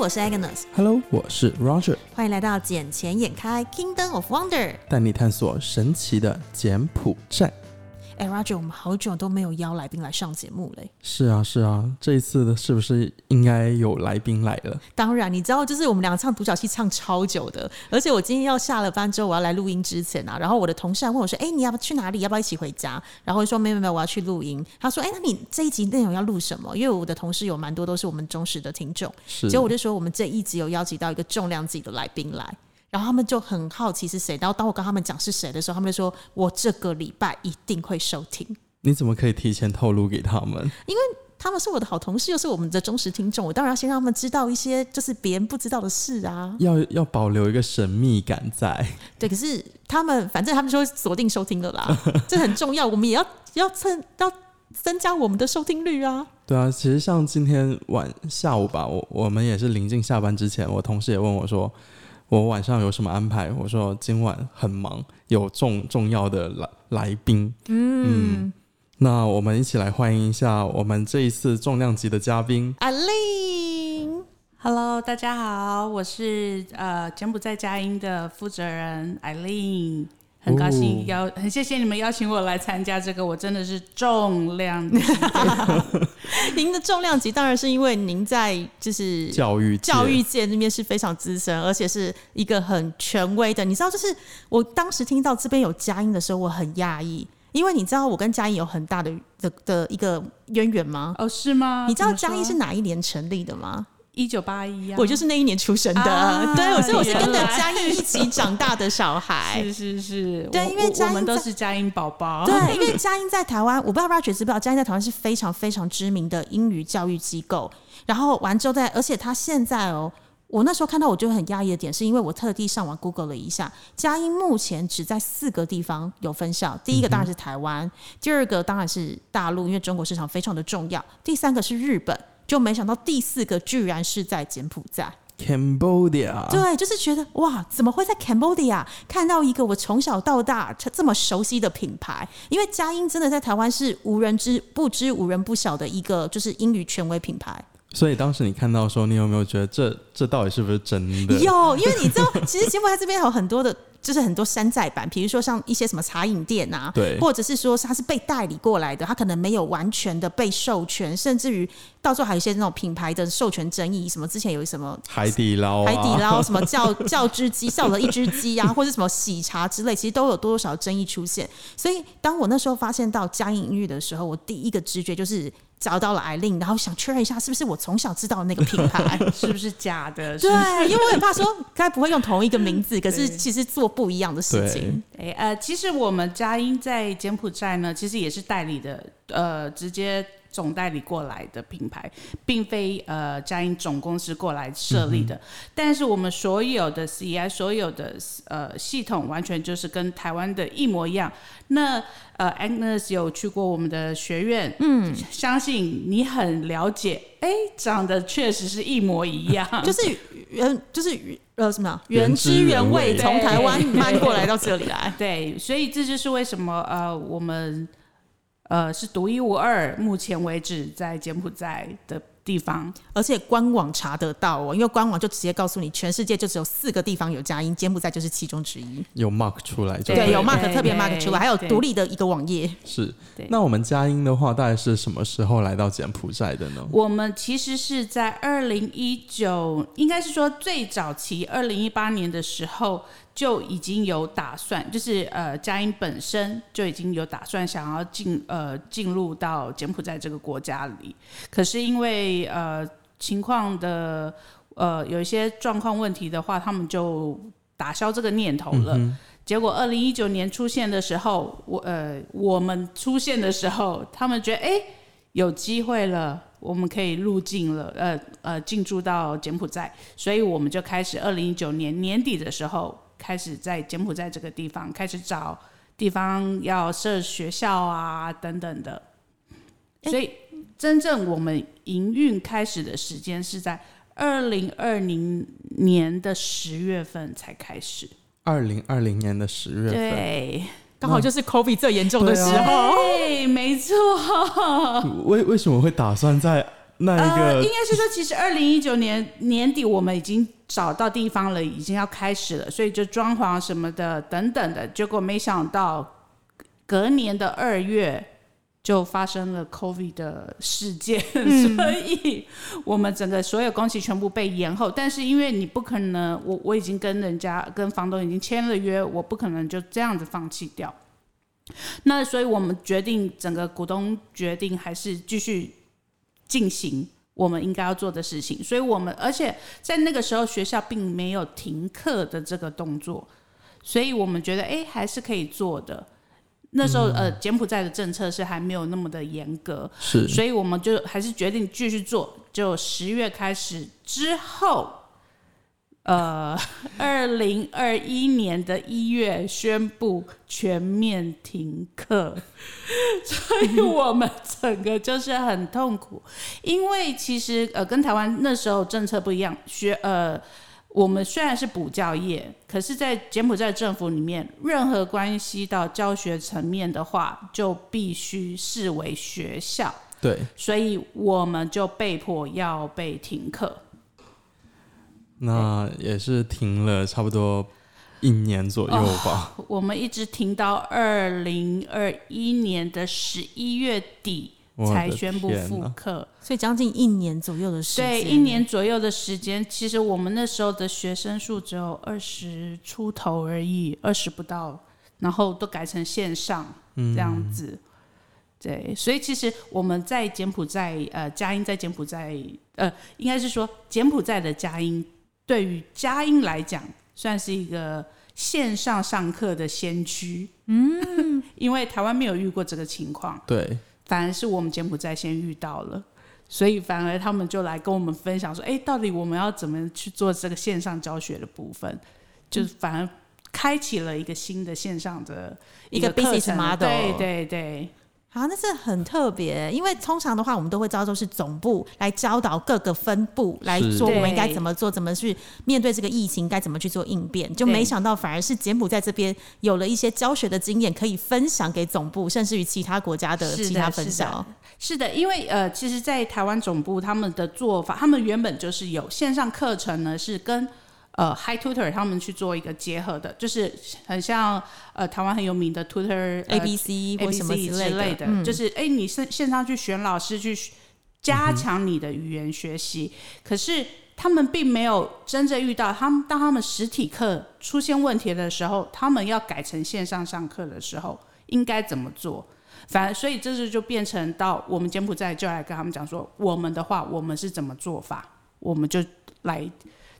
我是 Agnes，Hello，我是 Roger，欢迎来到捡钱眼开 Kingdom of Wonder。带你探索神奇的柬埔寨。哎，Roger，我们好久都没有邀来宾来上节目嘞。是啊，是啊，这一次的是不是应该有来宾来了？当然，你知道，就是我们两个唱独角戏唱超久的，而且我今天要下了班之后，我要来录音之前啊，然后我的同事还问我说：“哎、你要不要去哪里？要不要一起回家？”然后我说：“没有没有，我要去录音。”他说：“哎、那你这一集内容要录什么？”因为我的同事有蛮多都是我们忠实的听众，是，结果我就说我们这一集有邀请到一个重量级的来宾来，然后他们就很好奇是谁。然后当我跟他们讲是谁的时候，他们就说我这个礼拜一定会收听，你怎么可以提前透露给他们？因为他们是我的好同事，又是我们的忠实听众，我当然要先让他们知道一些就是别人不知道的事啊。要要保留一个神秘感在。对，可是他们反正他们就会锁定收听了啦，这很重要，我们也要要趁要增加我们的收听率啊。对啊，其实像今天晚下午吧，我我们也是临近下班之前，我同事也问我说，我晚上有什么安排？我说今晚很忙，有重重要的来来宾。嗯那我们一起来欢迎一下我们这一次重量级的嘉宾。阿令，Hello，大家好，我是呃柬埔寨佳音的负责人艾琳，很高兴邀，很谢谢你们邀请我来参加这个，我真的是重量级 您的重量级当然是因为您在就是教育界教育界那边是非常资深，而且是一个很权威的。你知道，就是我当时听到这边有佳音的时候，我很讶异，因为你知道我跟佳音有很大的的的一个渊源吗？哦，是吗？你知道佳音是哪一年成立的吗？一九八一啊？我就是那一年出生的，啊 对，我所以我是跟着原来佳音一起长大的小孩。是是是，对因为我我们都是佳音宝宝，对，因为佳音在台湾，我不知道 Roger 知不知道，佳音在台湾是非常非常知名的英语教育机构。然后完之后在，而且他现在哦，我那时候看到我觉得很压抑的点，是因为我特地上网 Google 了一下，佳音目前只在四个地方有分校。第一个当然是台湾，第二个当然是大陆，因为中国市场非常的重要。第三个是日本，就没想到第四个居然是在柬埔寨。Cambodia，对，就是觉得哇，怎么会在 Cambodia 看到一个我从小到大这么熟悉的品牌？因为佳音真的在台湾是无人知不知、无人不晓的一个就是英语权威品牌。所以当时你看到的时候，你有没有觉得这这到底是不是真的？有，因为你知道，其实柬埔寨这边有很多的，就是很多山寨版，比如说像一些什么茶饮店啊，对或者是说它是被代理过来的，它可能没有完全的被授权，甚至于到时候还有一些那种品牌的授权争议，什么之前有什么海底捞、啊，海底捞什么叫 叫只鸡，叫了一只鸡啊，或者什么喜茶之类，其实都有多少争议出现。所以当我那时候发现到嘉音音乐的时候，我第一个直觉就是找到了艾琳，然后想确认一下是不是我从小知道的那个品牌。是不是假的？对，因为我很怕说该不会用同一个名字，可是其实做不一样的事情。哎呃，其实我们佳音在柬埔寨呢，其实也是代理的，呃，直接总代理过来的品牌，并非呃佳音总公司过来设立的。但是我们所有的 CI 所有的呃系统，完全就是跟台湾的一模一样。那呃，Agnes 有去过我们的学院，嗯，相信你很了解，哎，长得确实是一模一样，就是原就是呃什么啊原原汁汁原味从台湾搬过来到这里来。对，所以这就是为什么呃，我们呃是独一无二，目前为止在柬埔寨的地方。而且官网查得到哦，因为官网就直接告诉你，全世界就只有四个地方有佳音，柬埔寨就是其中之一。有 mark 出来就对，对有 mark 特别 mark 出来，还有独立的一个网页。是。那我们佳音的话，大概是什么时候来到柬埔寨的呢？我们其实是在二零一九，应该是说最早期二零一八年的时候就已经有打算，就是呃佳音本身就已经有打算想要进呃进入到柬埔寨这个国家里，可是因为呃情况的呃有一些状况问题的话，他们就打消这个念头了。结果二零一九年出现的时候，我呃我们出现的时候，他们觉得哎、诶有机会了，我们可以入境了，呃呃进驻到柬埔寨，所以我们就开始二零一九年年底的时候开始在柬埔寨这个地方开始找地方要设学校啊等等的，所以真正我们营运开始的时间是在二零二零年的十月份才开始。二零二零年的十月份，对，刚好就是 COVID 最严重的时候。对，没错。为为什么会打算在那一呃，应该是说，其实二零一九年年底我们已经找到地方了，已经要开始了，所以就装潢什么的等等的，结果没想到隔年的二月就发生了 COVID 的事件，所以我们整个所有工期全部被延后。但是因为你不可能，我我已经跟人家跟房东已经签了约，我不可能就这样子放弃掉。那所以我们决定，整个股东决定还是继续进行我们应该要做的事情。所以我们而且在那个时候学校并没有停课的这个动作，所以我们觉得哎还是可以做的。那时候呃柬埔寨的政策是还没有那么的严格，是所以我们就还是决定继续做。就十月开始之后，呃，二零二一年的一月宣布全面停课，所以我们整个就是很痛苦，因为其实呃跟台湾那时候政策不一样，学呃。我们虽然是补教业，可是，在柬埔寨政府里面，任何关系到教学层面的话，就必须视为学校，对，所以我们就被迫要被停课。那也是停了差不多一年左右吧。我们一直停到二零二一年的十一月底才宣布复课。所以将近一年左右的时间，对，一年左右的时间，其实我们那时候的学生数只有二十出头而已，二十不到，然后都改成线上这样子。对，所以其实我们在柬埔寨，呃，佳音在柬埔寨，呃，应该是说柬埔寨的佳音，对于佳音来讲，算是一个线上上课的先驱。嗯，因为台湾没有遇过这个情况。对，反而是我们柬埔寨先遇到了，所以反而他们就来跟我们分享说：“哎，到底我们要怎么去做这个线上教学的部分？”就是反而开启了一个新的线上的一个课 business 程 model 对对对，好，那这很特别，因为通常的话，我们都会知道说是总部来教导各个分部来是做我们应该怎么做，怎么去面对这个疫情，该怎么去做应变。就没想到反而是柬埔寨这边有了一些教学的经验可以分享给总部，甚至于其他国家的其他分校。是的，因为呃，其实，在台湾总部他们的做法，他们原本就是有线上课程呢，是跟呃，High Tutor 他们去做一个结合的，就是很像呃台湾很有名的 Tutor、呃 A B C 或什么 ABC 之类的，就是哎，你线线上去选老师去加强你的语言学习，可是他们并没有真正遇到他们当他们实体课出现问题的时候，他们要改成线上上课的时候，应该怎么做？反而，所以这是就变成到我们柬埔寨就来跟他们讲说，我们的话，我们是怎么做法，我们就来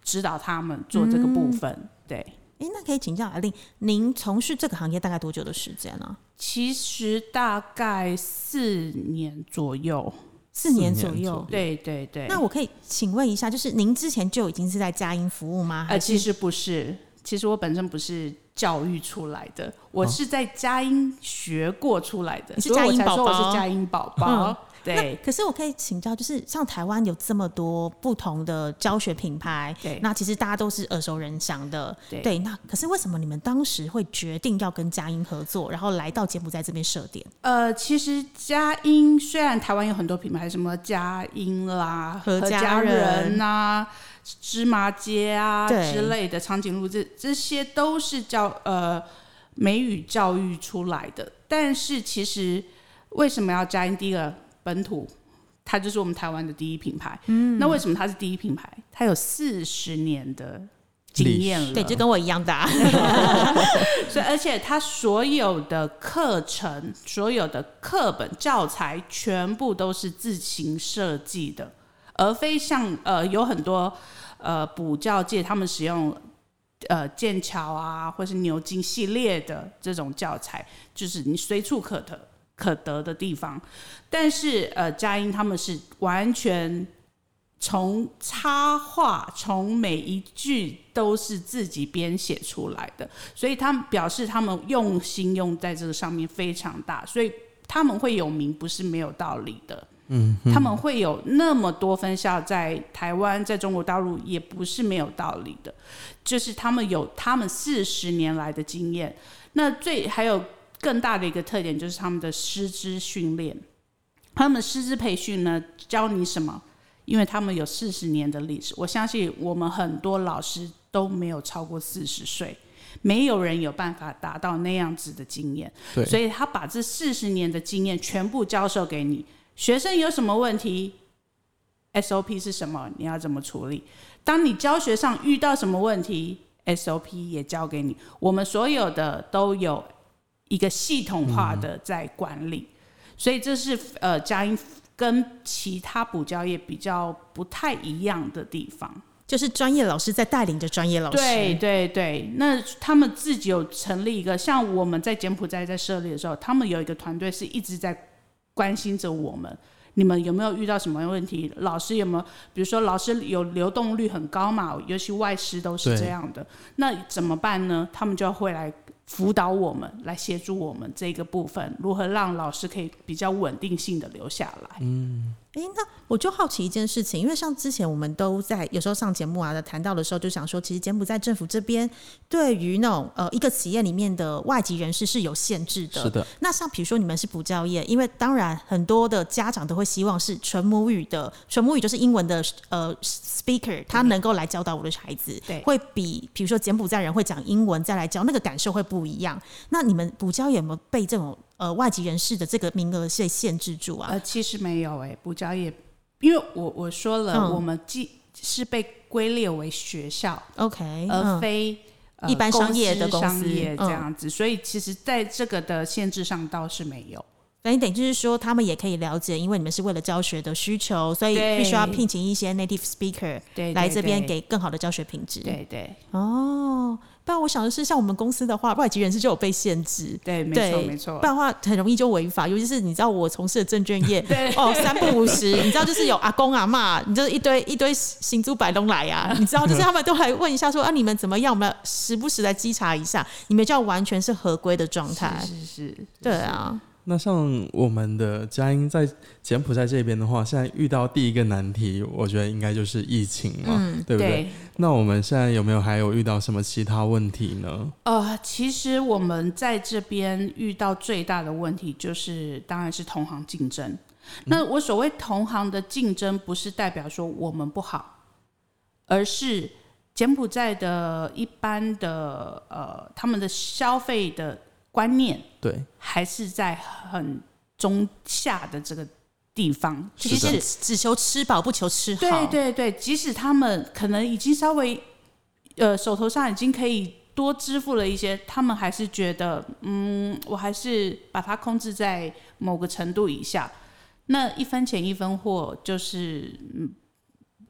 指导他们做这个部分。对，诶，那可以请教阿令，您从事这个行业大概多久的时间呢、其实大概四年左右。四年左右。对对对。那我可以请问一下，就是您之前就已经是在佳音服务吗？呃，其实不是，其实我本身不是教育出来的，我是在佳音学过出来的，你是所以我佳音才说我是佳音宝宝。对。可是我可以请教，就是像台湾有这么多不同的教学品牌，对。那其实大家都是耳熟能详的，对。那可是为什么你们当时会决定要跟佳音合作，然后来到柬埔寨这边设点？呃，其实佳音虽然台湾有很多品牌，什么佳音啦、何家家人呐、芝麻街啊之类的，长颈鹿这这些都是教呃美语教育出来的。但是其实为什么要佳音？第一个本土。它就是我们台湾的第一品牌，嗯，那为什么它是第一品牌？它有四十年的经验了，对，就跟我一样的、啊，所以，而且它所有的课程、所有的课本教材，全部都是自行设计的，而非像呃有很多呃补教界他们使用呃剑桥啊，或是牛津系列的这种教材，就是你随处可得可得的地方。但是呃，佳音他们是完全从插画，从每一句都是自己编写出来的，所以他们表示他们用心用在这个上面非常大，所以他们会有名不是没有道理的。嗯，他们会有那么多分校在台湾，在中国大陆也不是没有道理的，就是他们有他们四十年来的经验。那最还有更大的一个特点就是他们的师资训练，他们的师资培训呢，教你什么？因为他们有四十年的历史。我相信我们很多老师都没有超过四十岁，没有人有办法达到那样子的经验。对，所以他把这四十年的经验全部教授给你。学生有什么问题，SOP 是什么？你要怎么处理？当你教学上遇到什么问题，SOP 也教给你。我们所有的都有一个系统化的在管理，所以这是呃佳音跟其他补教业比较不太一样的地方。就是专业老师在带领着专业老师。对对对，那他们自己有成立一个，像我们在柬埔寨在设立的时候，他们有一个团队是一直在关心着我们。你们有没有遇到什么问题？老师有没有？比如说，老师有流动率很高嘛，尤其外师都是这样的。那怎么办呢？他们就会来辅导我们，来协助我们这个部分，如何让老师可以比较稳定性的留下来。嗯，诶，那我就好奇一件事情，因为像之前我们都在有时候上节目啊，在谈到的时候，就想说，其实柬埔寨政府这边对于那种呃一个企业里面的外籍人士是有限制的。是的。那像比如说你们是补教业，因为当然很多的家长都会希望是纯母语的，纯母语就是英文的呃 speaker，他能够来教导我的孩子，对，会比比如说柬埔寨人会讲英文再来教，那个感受会不一样。那你们补教有没有被这种呃外籍人士的这个名额被限制住啊？呃，其实没有诶、补教业，因为我我说了，嗯我们既是被归列为学校，OK，而嗯非、呃一般商业的公司公商业这嗯样子，所以其实在这个的限制上倒是没有。等于等于就是说，他们也可以了解，因为你们是为了教学的需求，所以必须要聘请一些 native speaker 对，来这边给更好的教学品质。对对哦，不然我想的是，像我们公司的话，外籍人士就有被限制。对，没对，错没错不。然的话很容易就违法。尤其是你知道我从事的证券业，对哦，三不五十，你知道就是有阿公阿妈，你就是一堆一堆行租白东来呀、你知道就是他们都来问一下说啊你们怎么样，我们要时不时来稽查一下，你们就要完全是合规的状态。是是是，对啊，那像我们的佳音在柬埔寨这边的话，现在遇到第一个难题，我觉得应该就是疫情嘛，嗯对不对？对。那我们现在有没有还有遇到什么其他问题呢？呃，其实我们在这边遇到最大的问题就是，当然是同行竞争。那我所谓同行的竞争，不是代表说我们不好，而是柬埔寨的一般的呃他们的消费的观念对，还是在很中下的这个地方，是即使只求吃饱不求吃好。对对对，即使他们可能已经稍微呃手头上已经可以多支付了一些，他们还是觉得嗯，我还是把它控制在某个程度以下。那一分钱一分货，就是嗯，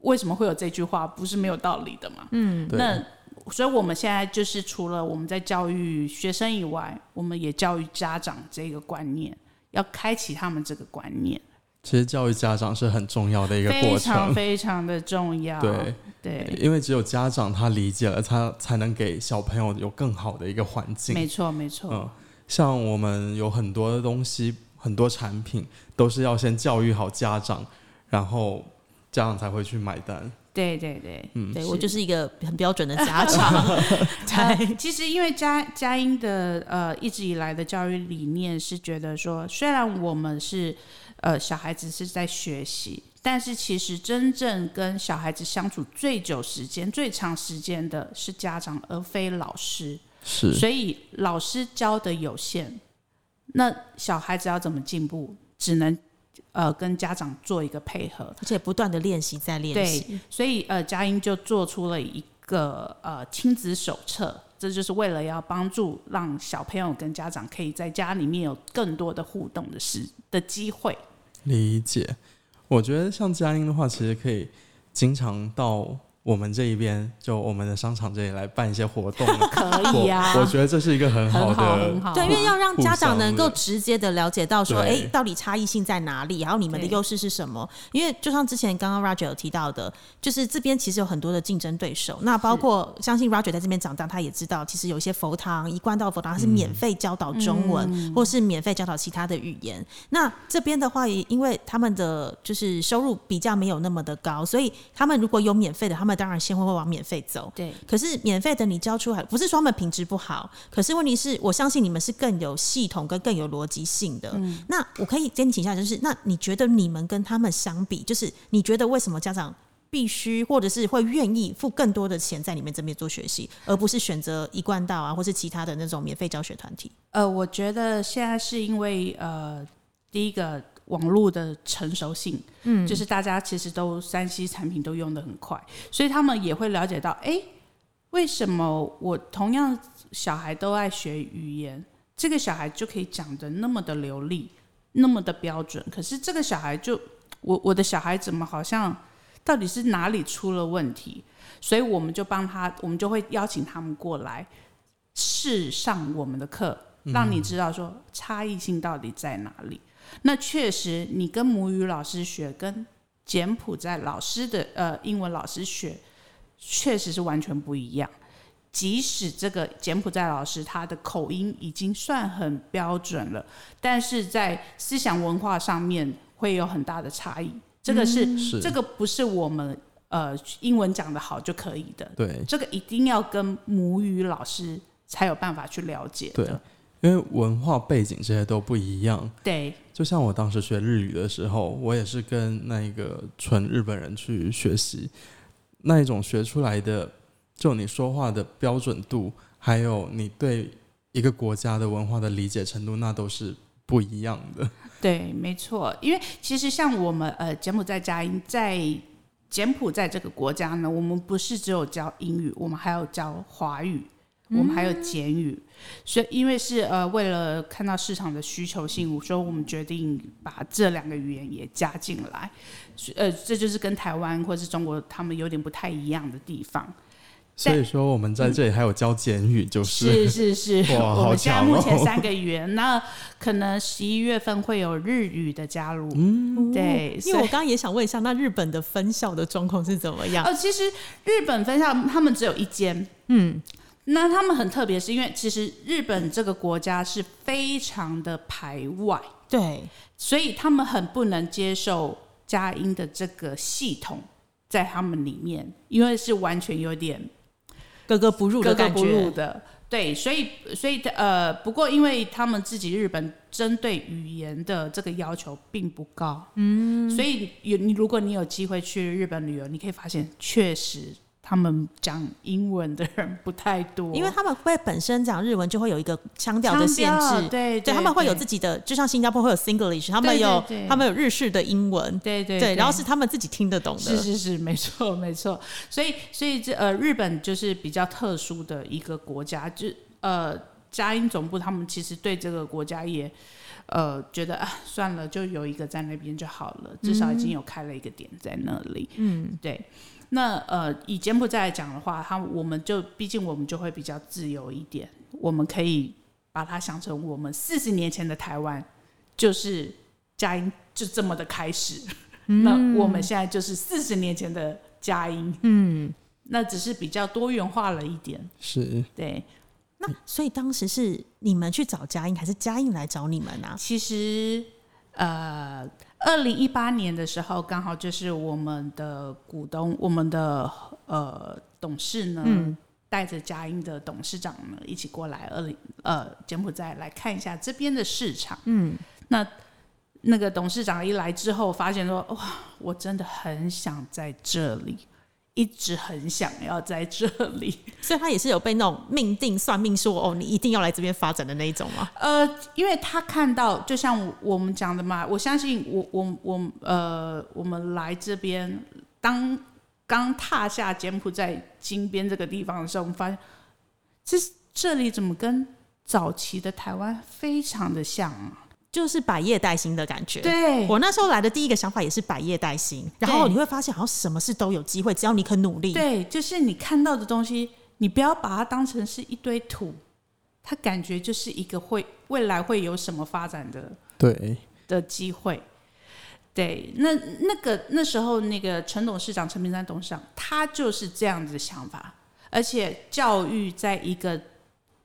为什么会有这句话？不是没有道理的嘛。嗯，那所以我们现在就是除了我们在教育学生以外，我们也教育家长这个观念，要开启他们这个观念，其实教育家长是很重要的一个过非常程。非常的重要。对，对，因为只有家长他理解了，他才能给小朋友有更好的一个环境。没错没错。嗯，像我们有很多的东西，很多产品都是要先教育好家长，然后家长才会去买单。对对对，嗯对我就是一个很标准的家长。对，呃 其实因为佳佳音的呃一直以来的教育理念是觉得说，虽然我们是呃小孩子是在学习，但是其实真正跟小孩子相处最久时间、最长时间的是家长，而非老师。是，所以老师教的有限，那小孩子要怎么进步，只能呃跟家长做一个配合。而且不断的练习在练习。所以呃，佳音就做出了一个呃亲子手册，这就是为了要帮助让小朋友跟家长可以在家里面有更多的互动的时的机会。理解。我觉得像佳音的话，其实可以经常到我们这一边，就我们的商场这里来办一些活动。可以啊、我我觉得这是一个很好很好的很好。对，因为要让家长能够直接的了解到说，哎、对到底差异性在哪里，然后你们的优势是什么？因为就像之前刚刚 Roger 有提到的，就是这边其实有很多的竞争对手。那包括相信 Roger 在这边长大，他也知道，其实有一些佛堂一贯道佛堂，它是免费教导中文，或是免费教导其他的语言。那这边的话，也因为他们的就是收入比较没有那么的高，所以他们如果有免费的，他们们当然先会会往免费走。对，可是免费的你交出来，不是说他们品质不好，可是问题是我相信你们是更有系统跟更有逻辑性的。那我可以跟你请教，就是那你觉得你们跟他们相比，就是你觉得为什么家长必须或者是会愿意付更多的钱在里面这边做学习，而不是选择一贯道啊，或是其他的那种免费教学团体？呃，我觉得现在是因为呃，第一个网络的成熟性，嗯，就是大家其实都三 C 产品都用的很快，所以他们也会了解到，哎，为什么我同样小孩都爱学语言，这个小孩就可以讲的那么的流利，那么的标准，可是这个小孩就我我的小孩怎么好像到底是哪里出了问题？所以我们就帮他，我们就会邀请他们过来试上我们的课，让你知道说差异性到底在哪里。那确实，你跟母语老师学，跟柬埔寨老师的呃英文老师学，确实是完全不一样。即使这个柬埔寨老师他的口音已经算很标准了，但是在思想文化上面会有很大的差异。这个是、是这个不是我们呃英文讲的好就可以的，对这个一定要跟母语老师才有办法去了解对。，因为文化背景这些都不一样。对就像我当时学日语的时候，我也是跟那一个纯日本人去学习，那一种学出来的，就你说话的标准度，还有你对一个国家的文化的理解程度，那都是不一样的。对，没错，因为其实像我们呃柬埔寨佳音在柬埔寨这个国家呢，我们不是只有教英语，我们还有教华语，我们还有简语。所以因为是呃为了看到市场的需求性，所以我们决定把这两个语言也加进来。呃，这就是跟台湾或是中国他们有点不太一样的地方。所以说，我们在这里还有教简语，就是是是是，我们现在目前哦三个语言，那可能十一月份会有日语的加入。嗯，对，因为我刚刚也想问一下，那日本的分校的状况是怎么样？呃，其实日本分校他们只有一间，嗯，那他们很特别，是因为其实日本这个国家是非常的排外，对，所以他们很不能接受佳音的这个系统在他们里面，因为是完全有点格格不入的感格格不入觉。的。对，所以所以呃，不过因为他们自己日本针对语言的这个要求并不高，嗯，所以有你如果你有机会去日本旅游，你可以发现确实他们讲英文的人不太多，因为他们会本身讲日文就会有一个腔调的限制，对对，他们会有自己的，就像新加坡会有 Singlish，他们有对他们有日式的英文，对对对，然后是他们自己听得懂的，是是是，没错没错。所以所以这呃，日本就是比较特殊的一个国家，就呃，佳音总部他们其实对这个国家也呃觉得啊，算了，就有一个在那边就好了，至少已经有开了一个点在那里。嗯，对。那呃，以柬埔寨来讲的话，他我们就毕竟我们就会比较自由一点，我们可以把它想成我们四十年前的台湾，就是佳音就这么的开始。那我们现在就是四十年前的佳音，嗯，那只是比较多元化了一点，是对。那所以当时是你们去找佳音，还是佳音来找你们啊？其实，呃，二零一八年的时候，刚好就是我们的股东，我们的呃董事呢，带着佳音的董事长呢一起过来，二零呃柬埔寨来看一下这边的市场。嗯，那那个董事长一来之后，发现说，哇，我真的很想在这里。一直很想要在这里，所以他也是有被那种命定算命说哦，你一定要来这边发展的那一种吗？呃，因为他看到，就像我们讲的嘛，我相信我我我呃，我们来这边当刚踏下柬埔寨金边这个地方的时候，我们发现这这里怎么跟早期的台湾非常的像啊？就是百业待兴的感觉。对我那时候来的第一个想法也是百业待兴，然后你会发现好像什么事都有机会，只要你肯努力。对，就是你看到的东西，你不要把它当成是一堆土，它感觉就是一个会未来会有什么发展的对，的机会。对，那那个那时候那个陈董事长陈明山董事长，他就是这样子的想法，而且教育在一个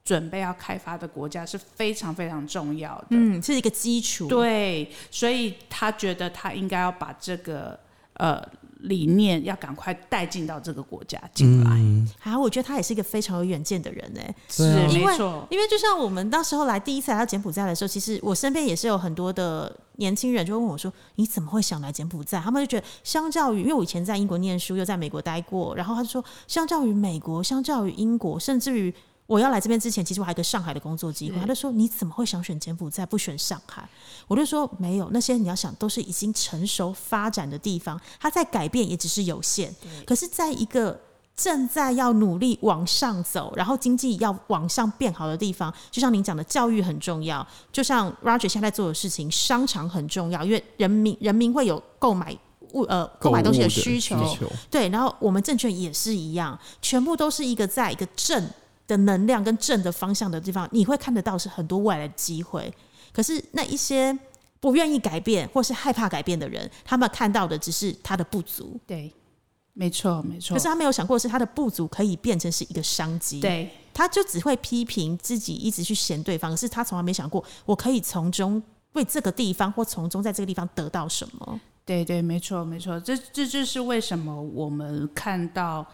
准备要开发的国家是非常非常重要的。嗯，是一个基础。对，所以他觉得他应该要把这个呃理念要赶快带进到这个国家进来。嗯，啊，我觉得他也是一个非常有远见的人哎、是啊因为没错，因为就像我们那时候来第一次来到柬埔寨的时候，其实我身边也是有很多的年轻人就问我说：“你怎么会想来柬埔寨？”他们就觉得，相较于因为我以前在英国念书，又在美国待过，然后他就说，相较于美国，相较于英国，甚至于我要来这边之前，其实我还有一个上海的工作机会。是他就说：“你怎么会想选柬埔寨，不选上海？”我就说：“没有，那些你要想都是已经成熟发展的地方，它在改变也只是有限。可是，在一个正在要努力往上走，然后经济要往上变好的地方，就像您讲的，教育很重要。就像 Roger 现在做的事情，商场很重要，因为人民人民会有购买物呃购买东西的需求。求，对，然后我们证券也是一样，全部都是一个在一个正的能量跟正的方向的地方，你会看得到是很多未来的机会。可是那一些不愿意改变或是害怕改变的人，他们看到的只是他的不足，对，没错，没错。可是他没有想过是他的不足可以变成是一个商机。，对，他就只会批评自己，一直去嫌对方，可是他从来没想过我可以从中为这个地方或从中在这个地方得到什么。对对，没错没错，这这就是为什么我们看到，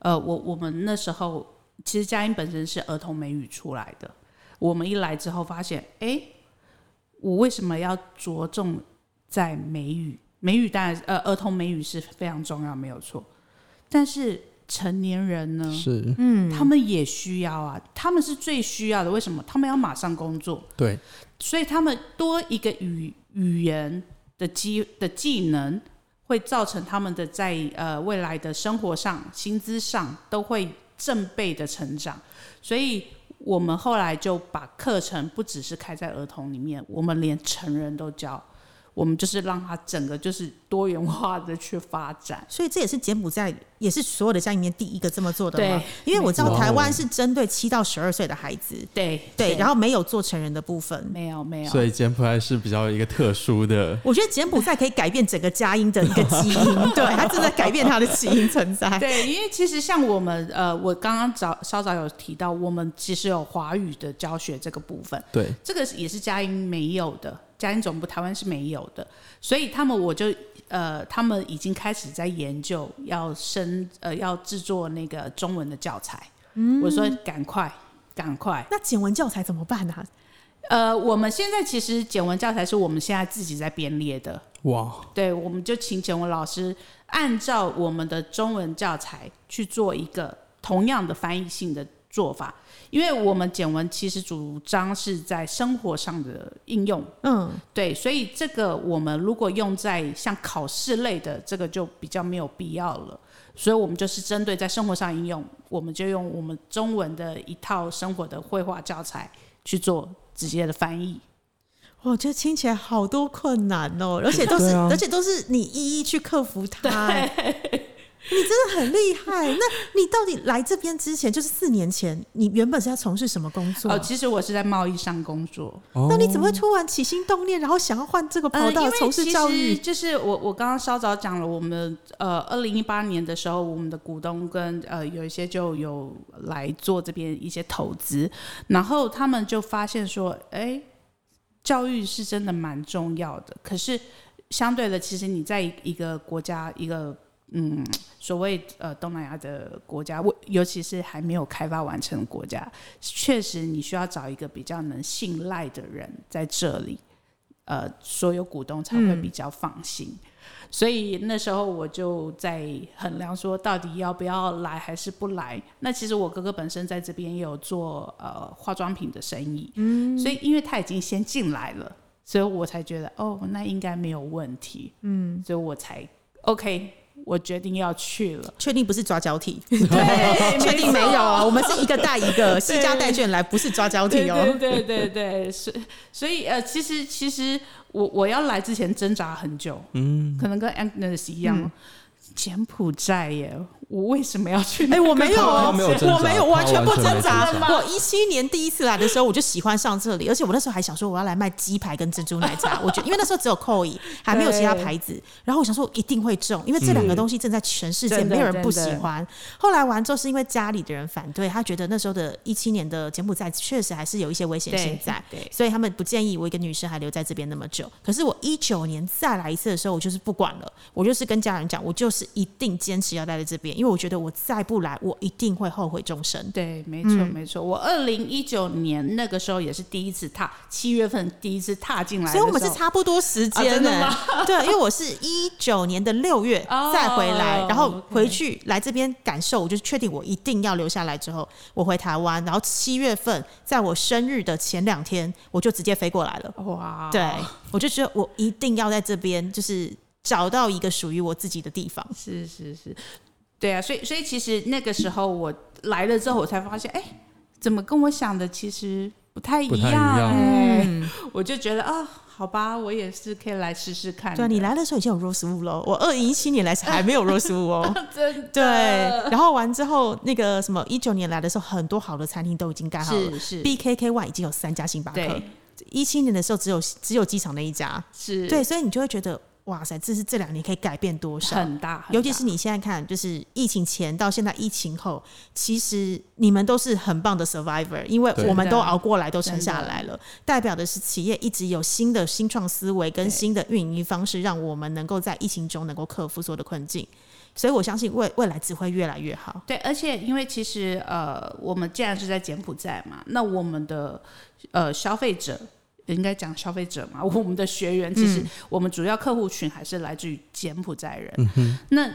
呃，我我们那时候其实佳音本身是儿童美语出来的，我们一来之后发现，哎，我为什么要着重在美语？美语当然，呃，儿童美语是非常重要，没有错，但是成年人呢？是，嗯，他们也需要啊，他们是最需要的。为什么？他们要马上工作，对，所以他们多一个语语言的技的技能，会造成他们的在呃未来的生活上、薪资上都会正倍的成长。所以我们后来就把课程不只是开在儿童里面，我们连成人都教。我们就是让它整个就是多元化的去发展。所以这也是柬埔寨，也是所有的家里面第一个这么做的嘛。对因为我知道台湾是针对七到十二岁的孩子，对对，然后没有做成人的部分。没有没有，所以柬埔寨是比较一个特殊的，我觉得柬埔寨可以改变整个佳音的一个基因，对，它正在改变它的基因存在。对，因为其实像我们呃，我刚刚早稍早有提到，我们其实有华语的教学这个部分，对，这个也是佳音没有的，佳音总部台湾是没有的，所以他们我就呃，他们已经开始在研究要生呃要制作那个中文的教材。嗯。我说赶快赶快，那简文教材怎么办呢、啊？呃，我们现在其实简文教材是我们现在自己在编列的，哇，对，我们就请简文老师按照我们的中文教材去做一个同样的翻译性的做法，因为我们简文其实主张是在生活上的应用，嗯，对，所以这个我们如果用在像考试类的，这个就比较没有必要了。所以我们就是针对在生活上应用，我们就用我们中文的一套生活的绘画教材去做直接的翻译。我觉得听起来好多困难哦，而且都是，啊而且都是你一一去克服它。哎你真的很厉害。那你到底来这边之前，就是四年前，你原本是在从事什么工作？哦，其实我是在贸易上工作，哦那你怎么会突然起心动念，然后想要换这个跑道从事教育？实就是我我刚刚稍早讲了，我们呃二零一八年的时候，我们的股东跟呃有一些就有来做这边一些投资，然后他们就发现说，哎，教育是真的蛮重要的，可是相对的，其实你在一个国家一个。嗯，所谓呃东南亚的国家，我尤其是还没有开发完成的国家，确实你需要找一个比较能信赖的人在这里，呃，所有股东才会比较放心。所以那时候我就在衡量说，到底要不要来还是不来。那其实我哥哥本身在这边也有做呃化妆品的生意，嗯，所以因为他已经先进来了，所以我才觉得哦，那应该没有问题，嗯，所以我才 OK，我决定要去了。确定不是抓交替？对确定没有啊？我们是一个带一个，西家带眷来，不是抓交替哦。对对对对，所所以呃，其实其实我我要来之前挣扎很久，嗯，可能跟 Agnes 一样，柬埔寨耶，我为什么要去？哎、我没有哦，他没有我没有，完全不挣扎我一七年第一次来的时候，我就喜欢上这里，而且我那时候还想说我要来卖鸡排跟珍珠奶茶。我觉得因为那时候只有扣一，还没有其他牌子，然后我想说我一定会中，因为这两个东西正在全世界没有人不喜欢。后来完之后是因为家里的人反对，他觉得那时候的一七年的柬埔寨确实还是有一些危险性在，对，所以他们不建议我一个女生还留在这边那么久。可是我一九年再来一次的时候，我就是不管了，我就是跟家人讲，我就是一定坚持要待在这边，因为我觉得我再不来，我一定会后悔终生。对，没错、嗯没错。我二零一九年那个时候也是第一次踏，七月份第一次踏进来所以我们是差不多时啊间的吗 对，因为我是一九年的六月哦再回来，然后回去来这边感受，我就确定我一定要留下来。之后我回台湾，然后七月份在我生日的前两天，我就直接飞过来了。哇，对，我就觉得我一定要在这边，就是找到一个属于我自己的地方。是是是，对啊，所以所以其实那个时候我来了之后，我才发现，哎，怎么跟我想的其实不太一样样哎、嗯，我就觉得啊，好吧，我也是可以来试试看的。对啊，你来的时候已经有 Rose Wu 了，我二零一七年来时还没有 Rose Wu 哦。真的对，然后完之后，那个什么一九年来的时候，很多好的餐厅都已经盖好了。是是 BKK One 已经有三家星巴克，一七年的时候只有只有机场那一家。是，对，所以你就会觉得哇塞，这是这两年可以改变多少？很大，很大尤其是你现在看，就是疫情前到现在疫情后，其实你们都是很棒的 survivor，因为我们都熬过来，都撑下来了，代表的是企业一直有新的新创思维跟新的运营方式，让我们能够在疫情中能够克服所有的困境。所以我相信未未来只会越来越好。对，而且因为其实呃，我们既然是在柬埔寨嘛，那我们的呃消费者应该讲消费者嘛，我们的学员其实我们主要客户群还是来自于柬埔寨人。那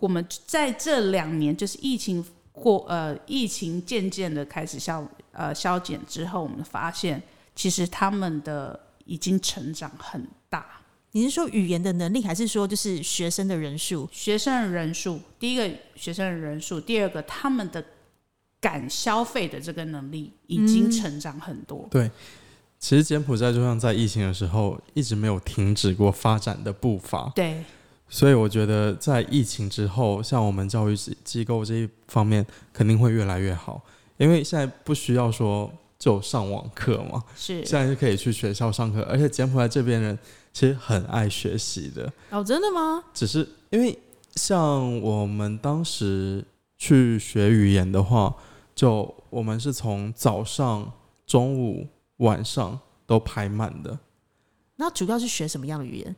我们在这两年就是疫情过呃疫情渐渐的开始消呃消减之后，我们发现其实他们的已经成长很大。你是说语言的能力，还是说就是学生的人数？学生的人数，第一个学生的人数，第二个他们的敢消费的这个能力已经成长很多。对，其实柬埔寨就像在疫情的时候一直没有停止过发展的步伐，对。所以我觉得在疫情之后，像我们教育机机构这一方面肯定会越来越好，因为现在不需要说就上网课嘛，是。现在是可以去学校上课，而且柬埔寨这边人其实很爱学习的，哦，真的吗？只是因为像我们当时去学语言的话，就我们是从早上、中午、晚上都排满的。那主要是学什么样的语言？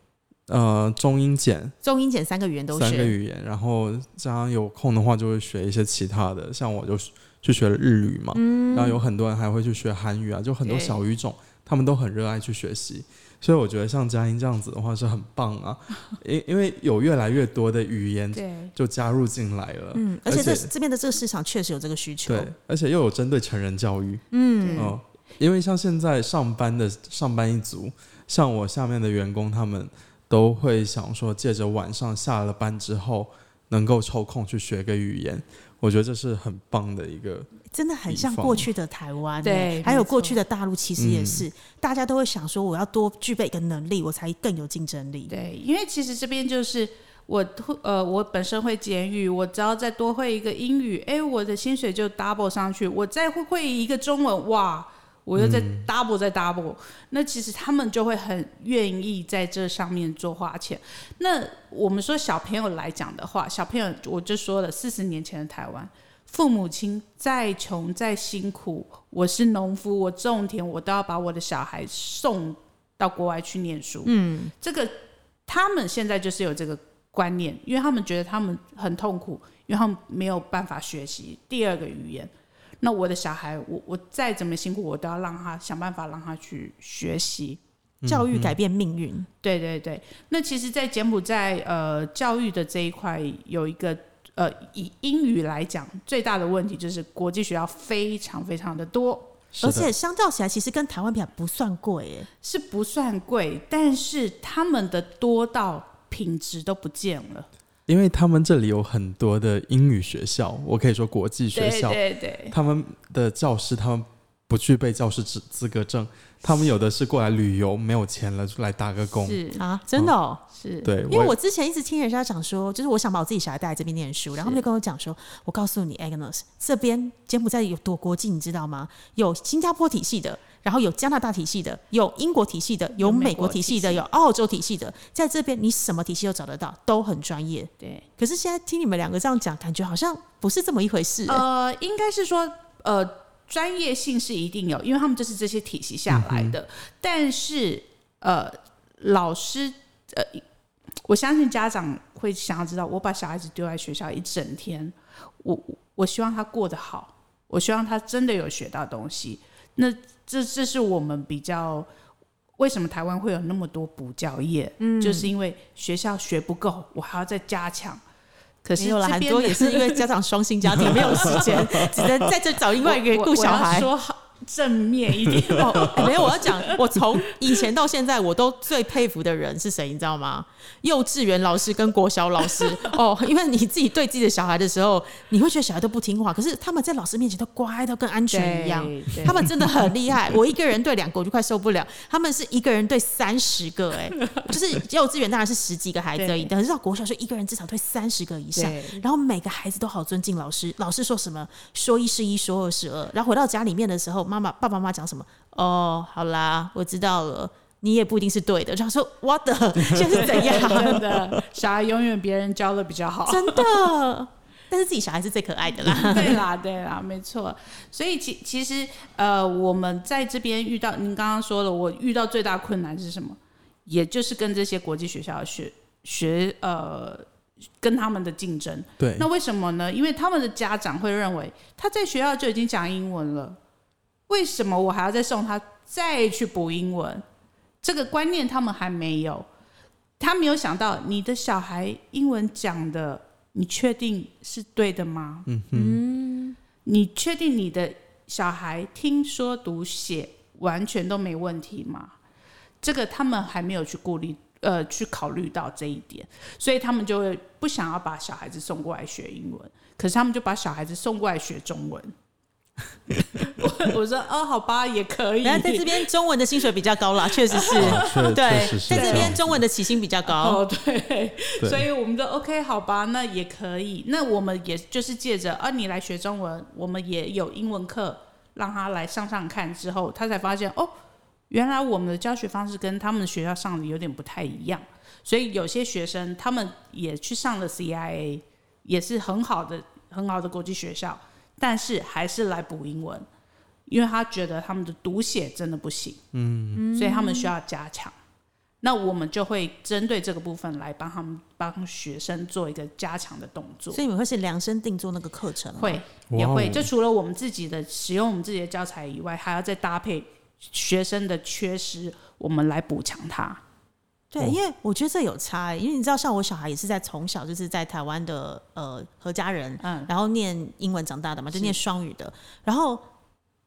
呃，中英简中英简三个语言都学三个。语言，然后加上有空的话就会学一些其他的，像我就去学了日语嘛，然后有很多人还会去学韩语啊，就很多小语种，他们都很热爱去学习。所以我觉得像佳音这样子的话是很棒啊，因因为有越来越多的语言对就加入进来了，嗯，而且这这边的这个市场确实有这个需求。对，而且又有针对成人教育，嗯，哦，因为像现在上班的上班一族，像我下面的员工，他们都会想说，借着晚上下了班之后，能够抽空去学个语言，我觉得这是很棒的一个。真的很像过去的台湾欸，对还有过去的大陆，其实也嗯是，大家都会想说，我要多具备一个能力，我才更有竞争力。对，因为其实这边就是我会呃，我本身会简语，我只要再多会一个英语，哎，我的薪水就 double 上去。我再会会一个中文，哇，我又在 double 再 double、那其实他们就会很愿意在这上面做花钱。那我们说小朋友来讲的话，小朋友我就说了，四十年前的台湾。父母亲再穷再辛苦，我是农夫，我种田，我都要把我的小孩送到国外去念书。嗯，这个他们现在就是有这个观念，因为他们觉得他们很痛苦，因为他们没有办法学习第二个语言。那我的小孩，我我再怎么辛苦，我都要让他想办法让他去学习。教育改变命运，对对对，那其实，在柬埔寨呃教育的这一块有一个呃以英语来讲，最大的问题就是国际学校非常非常的多，的而且相较起来，其实跟台湾比较不算贵哎。是不算贵，但是他们的多到品质都不见了。因为他们这里有很多的英语学校，我可以说国际学校，对对对，他们的教师他们不具备教师资资格证，他们有的是过来旅游，没有钱了就来打个工。是啊，真的哦。是，对，因为我之前一直听人家讲说，就是我想把我自己小孩带来这边念书，然后他们就跟我讲说，我告诉你，Agnes 这边柬埔寨有多国际，你知道吗？有新加坡体系的，然后有加拿大体系的，有英国体系的，有有美美国国体系的，有澳洲体系的，在这边你什么体系都找得到，都很专业。对，可是现在听你们两个这样讲，感觉好像不是这么一回事、欸呃，应该是说，呃，专业性是一定有，因为他们就是这些体系下来的。但是，呃，老师，呃，我相信家长会想要知道，我把小孩子丢在学校一整天，我我希望他过得好，我希望他真的有学到东西。那这这是我们比较。为什么台湾会有那么多补教业？嗯，就是因为学校学不够，我还要再加强。可是有了，很多也是因为家长双薪家庭 没有时间，只能在这找另外一个人顾小孩。我我要说好正面一点。哦，欸没有，我要讲，我从以前到现在，我都最佩服的人是谁，你知道吗？幼稚园老师跟国小老师。哦，因为你自己对自己的小孩的时候，你会觉得小孩都不听话，可是他们在老师面前都乖到跟安全一样。他们真的很厉害，我一个人对两个我就快受不了，他们是一个人对三十个、哎，就是幼稚园当然是十几个孩子而已，对。但是到国小是一个人至少对三十个以上，然后每个孩子都好尊敬老师，老师说什么？说一是一，说二是二，然后回到家里面的时候，妈妈妈爸爸妈妈讲什么，哦，好啦，我知道了。你也不一定是对的，就想说 what the，现在是怎样？真的，小孩永远别人教的比较好。真的，但是自己小孩是最可爱的啦。对啦，对啦，没错。所以其其实呃，我们在这边遇到，您刚刚说了，我遇到最大困难是什么？也就是跟这些国际学校学学呃，跟他们的竞争。对，那为什么呢？因为他们的家长会认为他在学校就已经讲英文了，为什么我还要再送他再去补英文？这个观念他们还没有，他没有想到你的小孩英文讲的，你确定是对的吗？嗯哼，你确定你的小孩听说读写完全都没问题吗？这个他们还没有去顾虑，呃，去考虑到这一点，所以他们就会不想要把小孩子送过来学英文，可是他们就把小孩子送过来学中文。我 我说哦，好吧，也可以。然后在这边中文的薪水比较高啦，确实是，确对，是在这边中文的起薪比较高。哦，对，对所以我们说 OK，好吧，那也可以。那我们也就是借着啊，你来学中文，我们也有英文课，让他来上上看之后，他才发现哦，原来我们的教学方式跟他们学校上的有点不太一样。所以有些学生他们也去上了 CIA，也是很好的很好的国际学校，但是还是来补英文，因为他觉得他们的读写真的不行，嗯，所以他们需要加强。那我们就会针对这个部分来帮他们帮学生做一个加强的动作所，以你们会是量身定做那个课程吗？会也会。就除了我们自己的使用我们自己的教材以外，还要再搭配学生的缺失，我们来补强它。对，因为我觉得这有差、欸，因为你知道，像我小孩也是在从小就是在台湾的呃何家人，嗯然后念英文长大的嘛，就念双语的。然后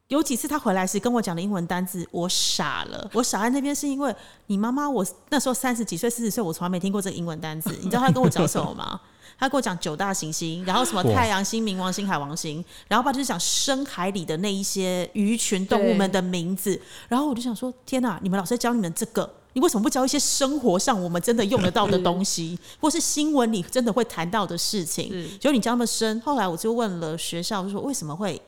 有几次他回来时跟我讲的英文单字，我傻了。我傻在那边是因为你妈妈，我那时候三十几岁、四十岁，我从来没听过这个英文单字。你知道他跟我讲什么吗？他跟我讲九大行星，然后什么太阳星、冥王星、海王星，然后爸就是讲深海里的那一些鱼群动物们的名字。然后我就想说，天哪，你们老师教你们这个，你为什么不教一些生活上我们真的用得到的东西，或是新闻里真的会谈到的事情？是结果你教那么深，后来我就问了学校，就说为什么会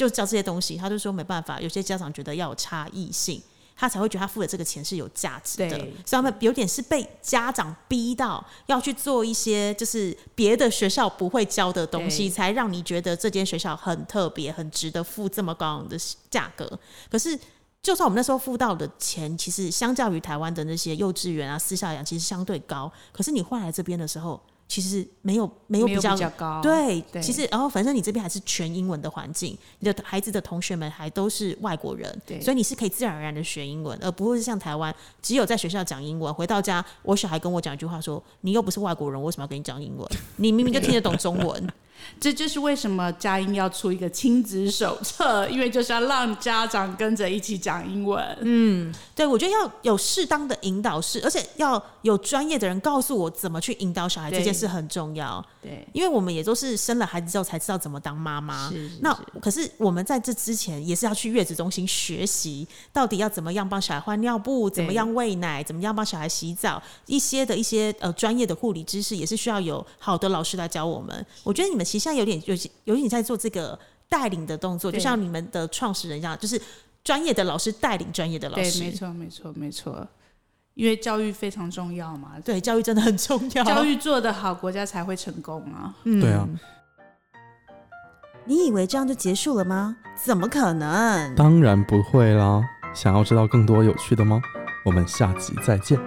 就教这些东西？他就说没办法，有些家长觉得要有差异性。他才会觉得他付的这个钱是有价值的，所以他们有点是被家长逼到要去做一些就是别的学校不会教的东西，才让你觉得这间学校很特别，很值得付这么高昂的价格。可是，就算我们那时候付到的钱，其实相较于台湾的那些幼稚园啊、私校养，其实相对高。可是你换来这边的时候，其实没有没有比较高对，对其实然后反正你这边还是全英文的环境，你的孩子的同学们还都是外国人，对所以你是可以自然而然的学英文，而不会是像台湾只有在学校讲英文，回到家我小孩跟我讲一句话说：“你又不是外国人，我为什么要跟你讲英文？你明明就听得懂中文。” 这就是为什么佳音要出一个亲子手册，因为就是要让家长跟着一起讲英文。嗯，对，我觉得要有适当的引导式，而且要有专业的人告诉我怎么去引导小孩，这件事很重要。对，因为我们也都是生了孩子之后才知道怎么当妈妈。是是那可是我们在这之前也是要去月子中心学习，到底要怎么样帮小孩换尿布，怎么样喂奶，怎么样帮小孩洗澡，一些的一些呃专业的护理知识也是需要有好的老师来教我们。我觉得你们其实现在有点有有点在做这个带领的动作，就像你们的创始人一样，就是专业的老师带领专业的老对，师。没错，没错，没错。因为教育非常重要嘛，对，教育真的很重要。教育做得好，国家才会成功啊。嗯对啊，你以为这样就结束了吗？怎么可能？当然不会啦！想要知道更多有趣的吗？我们下集再见。